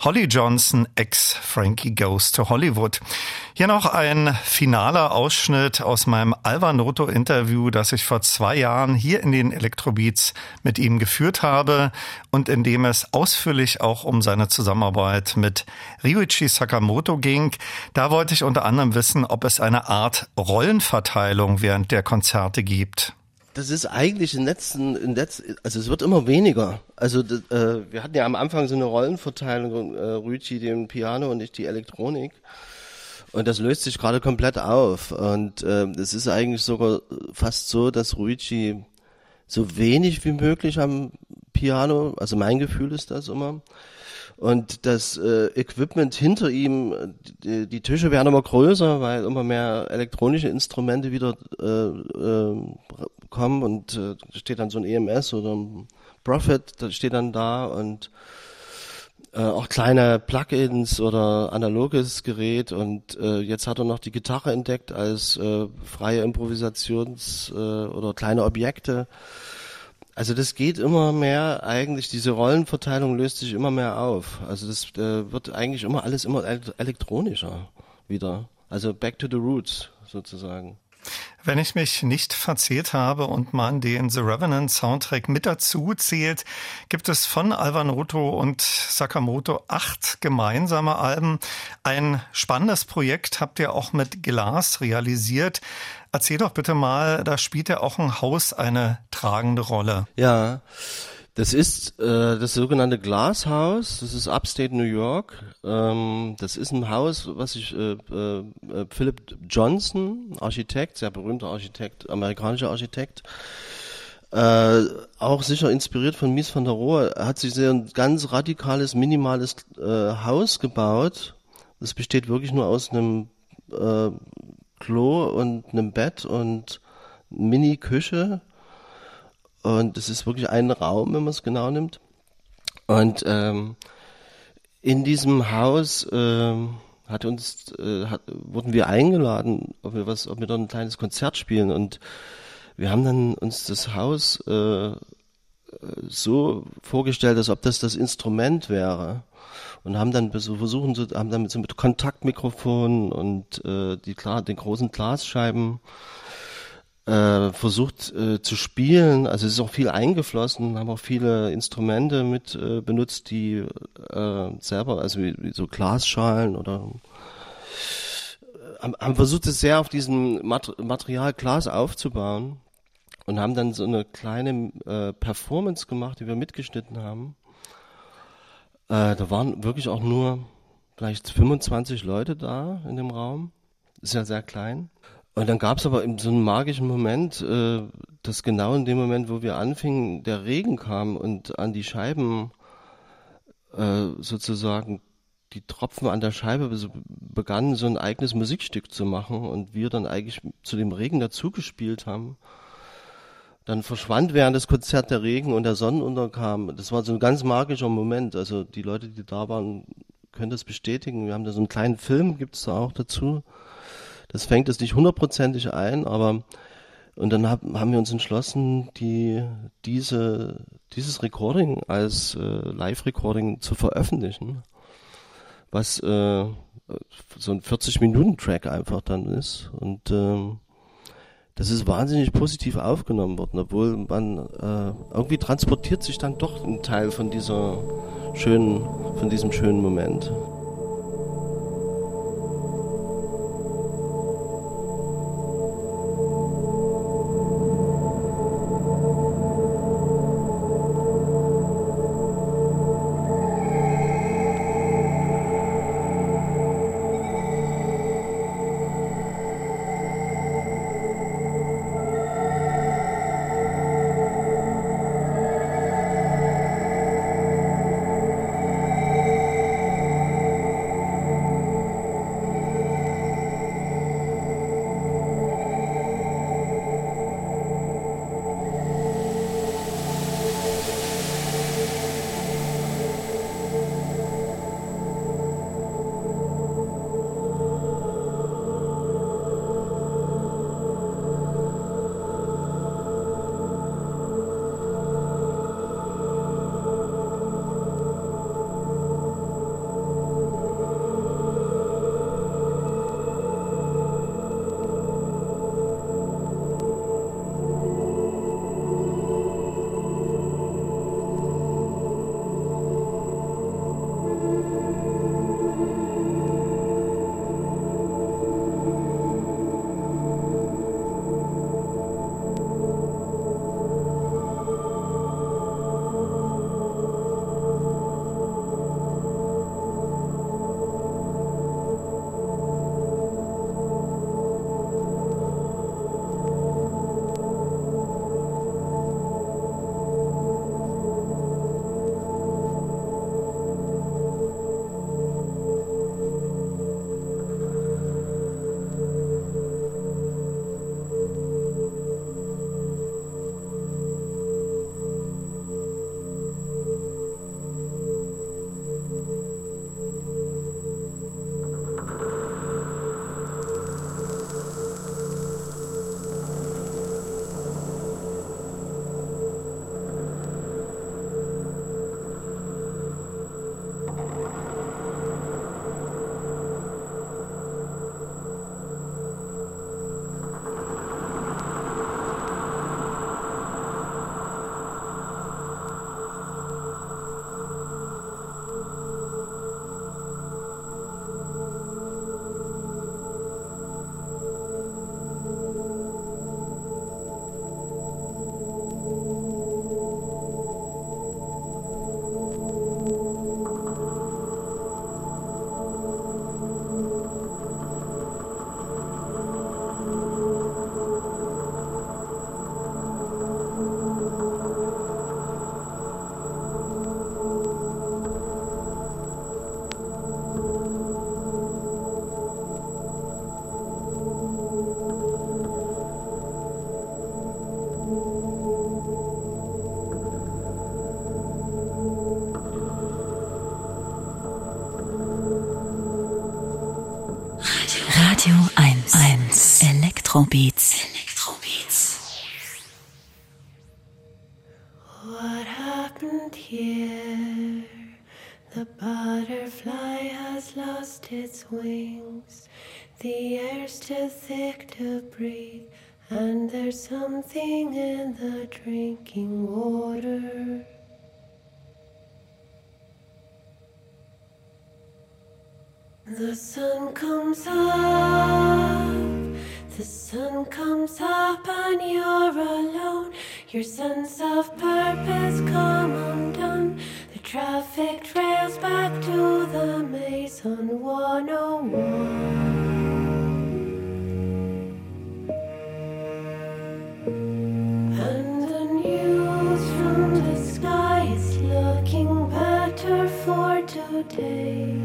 Holly Johnson ex Frankie Goes to Hollywood. Hier noch ein finaler Ausschnitt aus meinem Alvanoto Interview, das ich vor zwei Jahren hier in den Electrobeats mit ihm geführt habe und in dem es ausführlich auch um seine Zusammenarbeit mit Ryuichi Sakamoto ging. Da wollte ich unter anderem wissen, ob es eine Art Rollenverteilung während der Konzerte gibt das ist eigentlich in letzten, in letzten, also es wird immer weniger. Also äh, wir hatten ja am Anfang so eine Rollenverteilung, äh, Rüti den Piano und ich die Elektronik. Und das löst sich gerade komplett auf. Und äh, es ist eigentlich sogar fast so, dass Ruichi so wenig wie möglich am Piano, also mein Gefühl ist das immer, und das äh, Equipment hinter ihm, die, die, Tische werden immer größer, weil immer mehr elektronische Instrumente wieder äh, äh, kommen und äh, steht dann so ein EMS oder ein Prophet, das steht dann da und äh, auch kleine Plugins oder analoges Gerät und äh, jetzt hat er noch die Gitarre entdeckt als äh, freie Improvisations- äh, oder kleine Objekte Also das geht immer mehr eigentlich, diese Rollenverteilung löst sich immer mehr auf. Also das äh, wird eigentlich immer alles immer elektronischer wieder. Also back to the roots sozusagen. Wenn ich mich nicht verzählt habe und man den The Revenant Soundtrack mit dazu zählt, gibt es von Alvanoto und Sakamoto acht gemeinsame Alben. Ein spannendes Projekt habt ihr auch mit Glas realisiert. Erzähl doch bitte mal, da spielt ja auch ein Haus eine tragende Rolle. Ja, das ist äh, das sogenannte Glashaus. Das ist Upstate New York. Ähm, das ist ein Haus, was sich äh, äh, Philip Johnson, Architekt, sehr berühmter Architekt, amerikanischer Architekt, äh, auch sicher inspiriert von Mies van der Rohe, hat sich sehr ein ganz radikales, minimales äh, Haus gebaut. Das besteht wirklich nur aus einem äh, Klo und einem Bett und Mini-Küche und es ist wirklich ein Raum, wenn man es genau nimmt. Und ähm, in diesem Haus ähm, hat uns, äh, hat, wurden wir eingeladen, ob wir was, ob wir dort ein kleines Konzert spielen. Und wir haben dann uns das Haus äh, so vorgestellt, als ob das das Instrument wäre und haben dann so, haben dann mit so mit Kontaktmikrofonen und äh, die den großen Glasscheiben äh, versucht äh, zu spielen. Also es ist auch viel eingeflossen, haben auch viele Instrumente mit äh, benutzt, die äh, selber, also wie, wie so Glasschalen oder äh, haben, versucht, es sehr auf diesem Mat Material Glas aufzubauen und haben dann so eine kleine äh, Performance gemacht, die wir mitgeschnitten haben. Äh, da waren wirklich auch nur vielleicht 25 Leute da in dem Raum. Ist ja sehr klein. Und dann gab es aber so einen magischen Moment, äh, dass genau in dem Moment, wo wir anfingen, der Regen kam und an die Scheiben äh, sozusagen die Tropfen an der Scheibe begannen, so ein eigenes Musikstück zu machen und wir dann eigentlich zu dem Regen dazugespielt haben. Dann verschwand während des Konzerts der Regen und der Sonnenuntergang. Das war so ein ganz magischer Moment. Also die Leute, die da waren, können das bestätigen. Wir haben da so einen kleinen Film, gibt's da auch dazu. Das fängt es nicht hundertprozentig ein, aber und dann hab, haben wir uns entschlossen, die, diese, dieses Recording als äh, Live-Recording zu veröffentlichen, was äh, so ein 40-Minuten-Track einfach dann ist. Und ähm, das ist wahnsinnig positiv aufgenommen worden, obwohl man äh, irgendwie transportiert sich dann doch ein Teil von dieser schönen, von diesem schönen Moment. The air's too thick to breathe, and there's something in the drinking water. The sun comes up, the sun comes up, and you're alone. Your sense of purpose come undone. The traffic trails back to the maze on 101. day.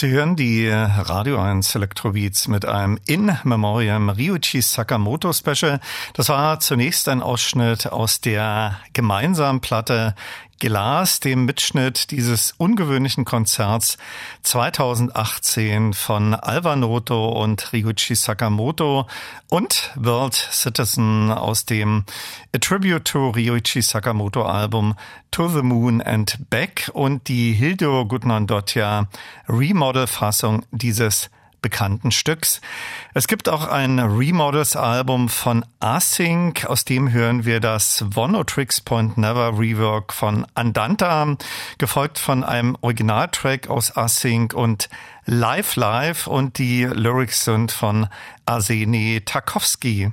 Sie hören die Radio 1 Electrobeats mit einem In Memoriam Ryuichi Sakamoto Special. Das war zunächst ein Ausschnitt aus der gemeinsamen Platte Glas, dem Mitschnitt dieses ungewöhnlichen Konzerts 2018 von Alva Noto und Ryuichi Sakamoto und World Citizen aus dem A Tribute to Ryuichi Sakamoto Album To the Moon and Back und die Hildo Gudnandotja Remodel-Fassung dieses bekannten Stücks. Es gibt auch ein Remodels-Album von Async, aus dem hören wir das One Tricks Point Never Rework von Andanta, gefolgt von einem Originaltrack aus Async und Live Live und die Lyrics sind von Arseni Tarkowski.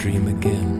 Dream again.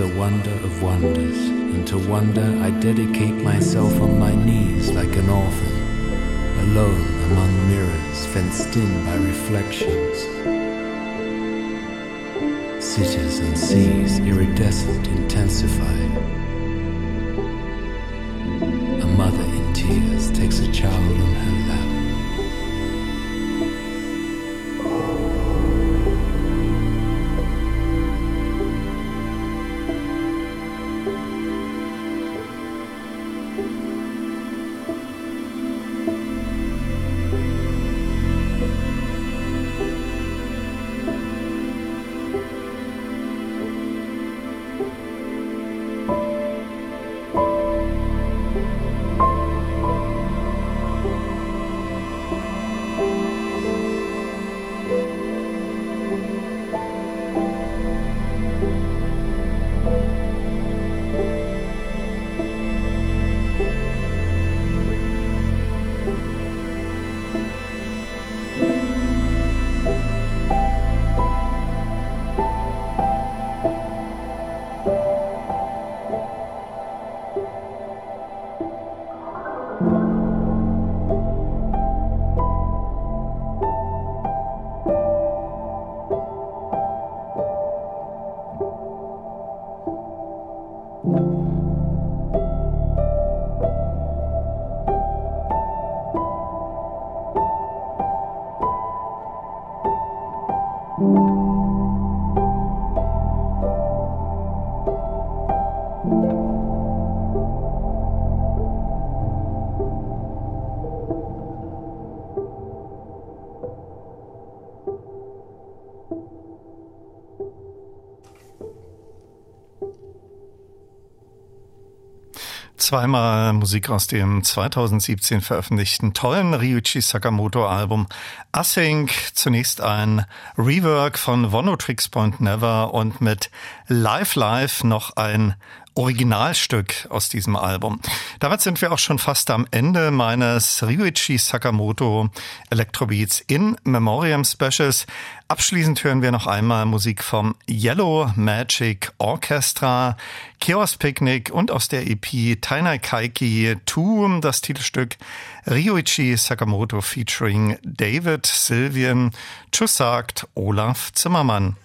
A wonder of wonders, and to wonder I dedicate myself on my knees like an orphan, alone among mirrors fenced in by reflections. Cities and seas iridescent intensify. Zweimal Musik aus dem 2017 veröffentlichten tollen Ryuichi Sakamoto Album Async. Zunächst ein Rework von Vonotrix Point Never und mit Live Live noch ein Originalstück aus diesem Album. Damit sind wir auch schon fast am Ende meines Ryuichi Sakamoto Electrobeats in Memoriam Specials. Abschließend hören wir noch einmal Musik vom Yellow Magic Orchestra, Chaos Picnic und aus der EP Tainai Kaiki 2 das Titelstück Ryuichi Sakamoto featuring David Sylvian. Tschüss sagt Olaf Zimmermann.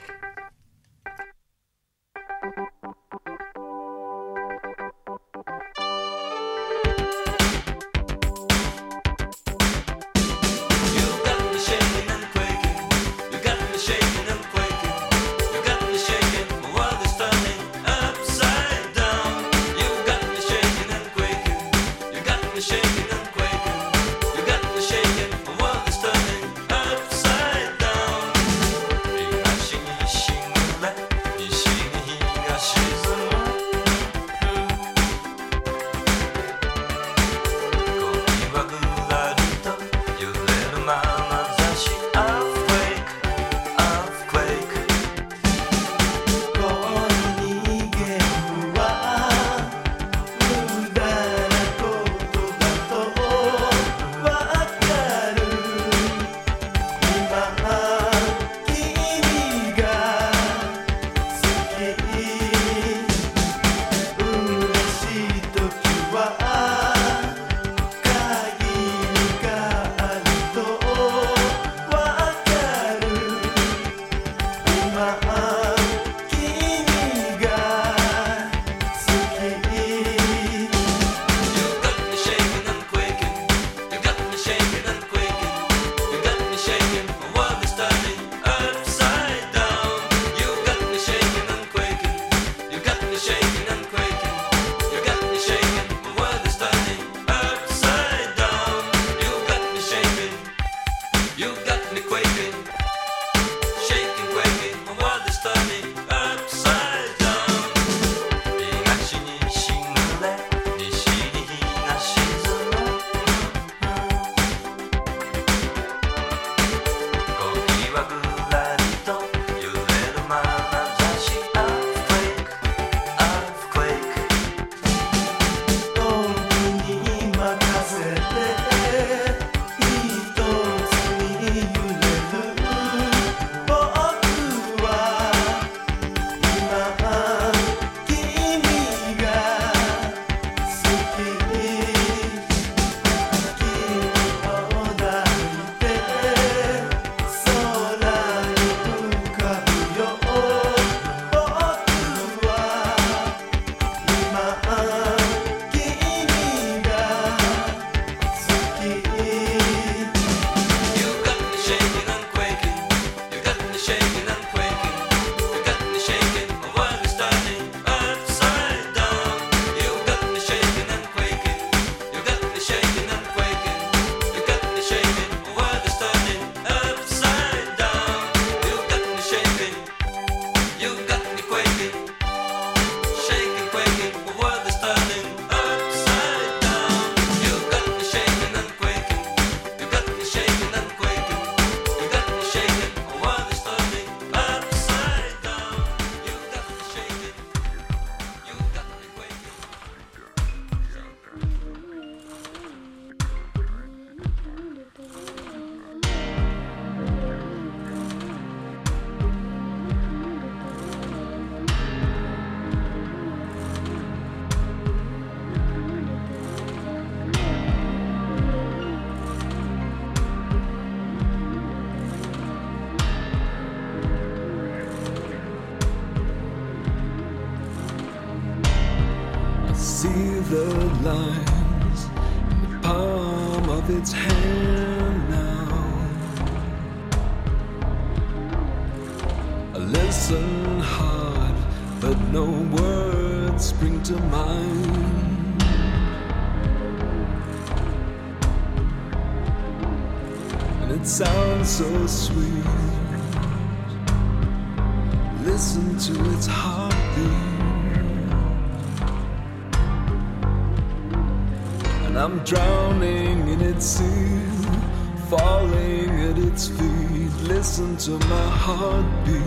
covered be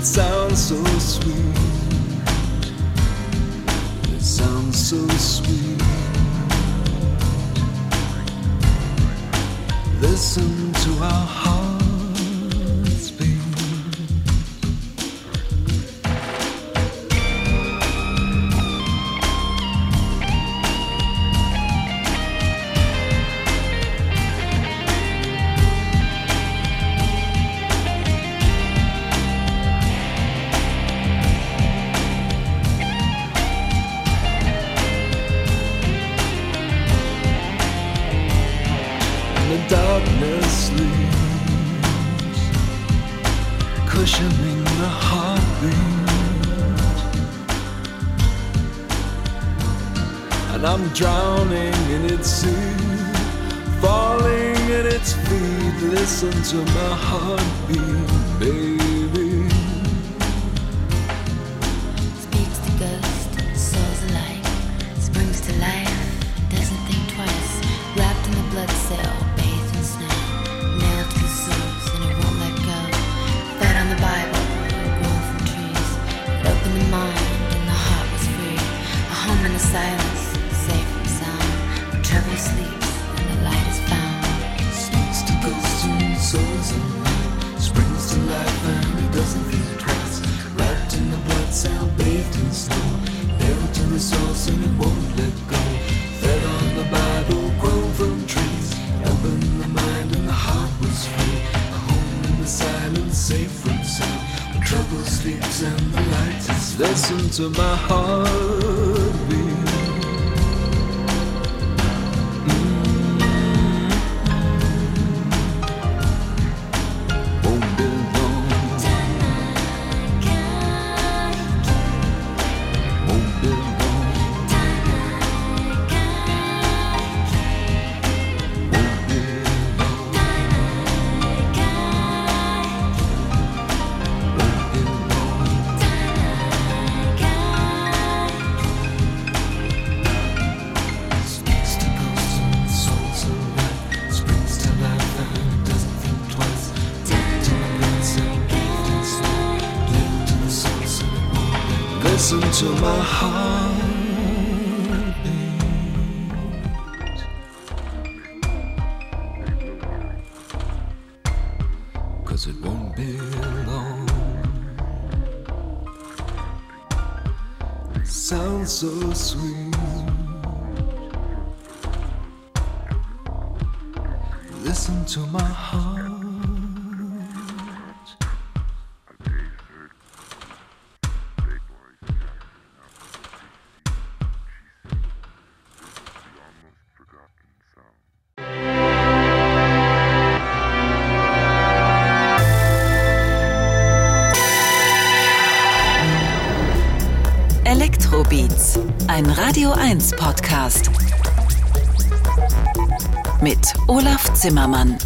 It sounds so sweet. It sounds so sweet. Listen to our of my heart. Podcast mit Olaf Zimmermann.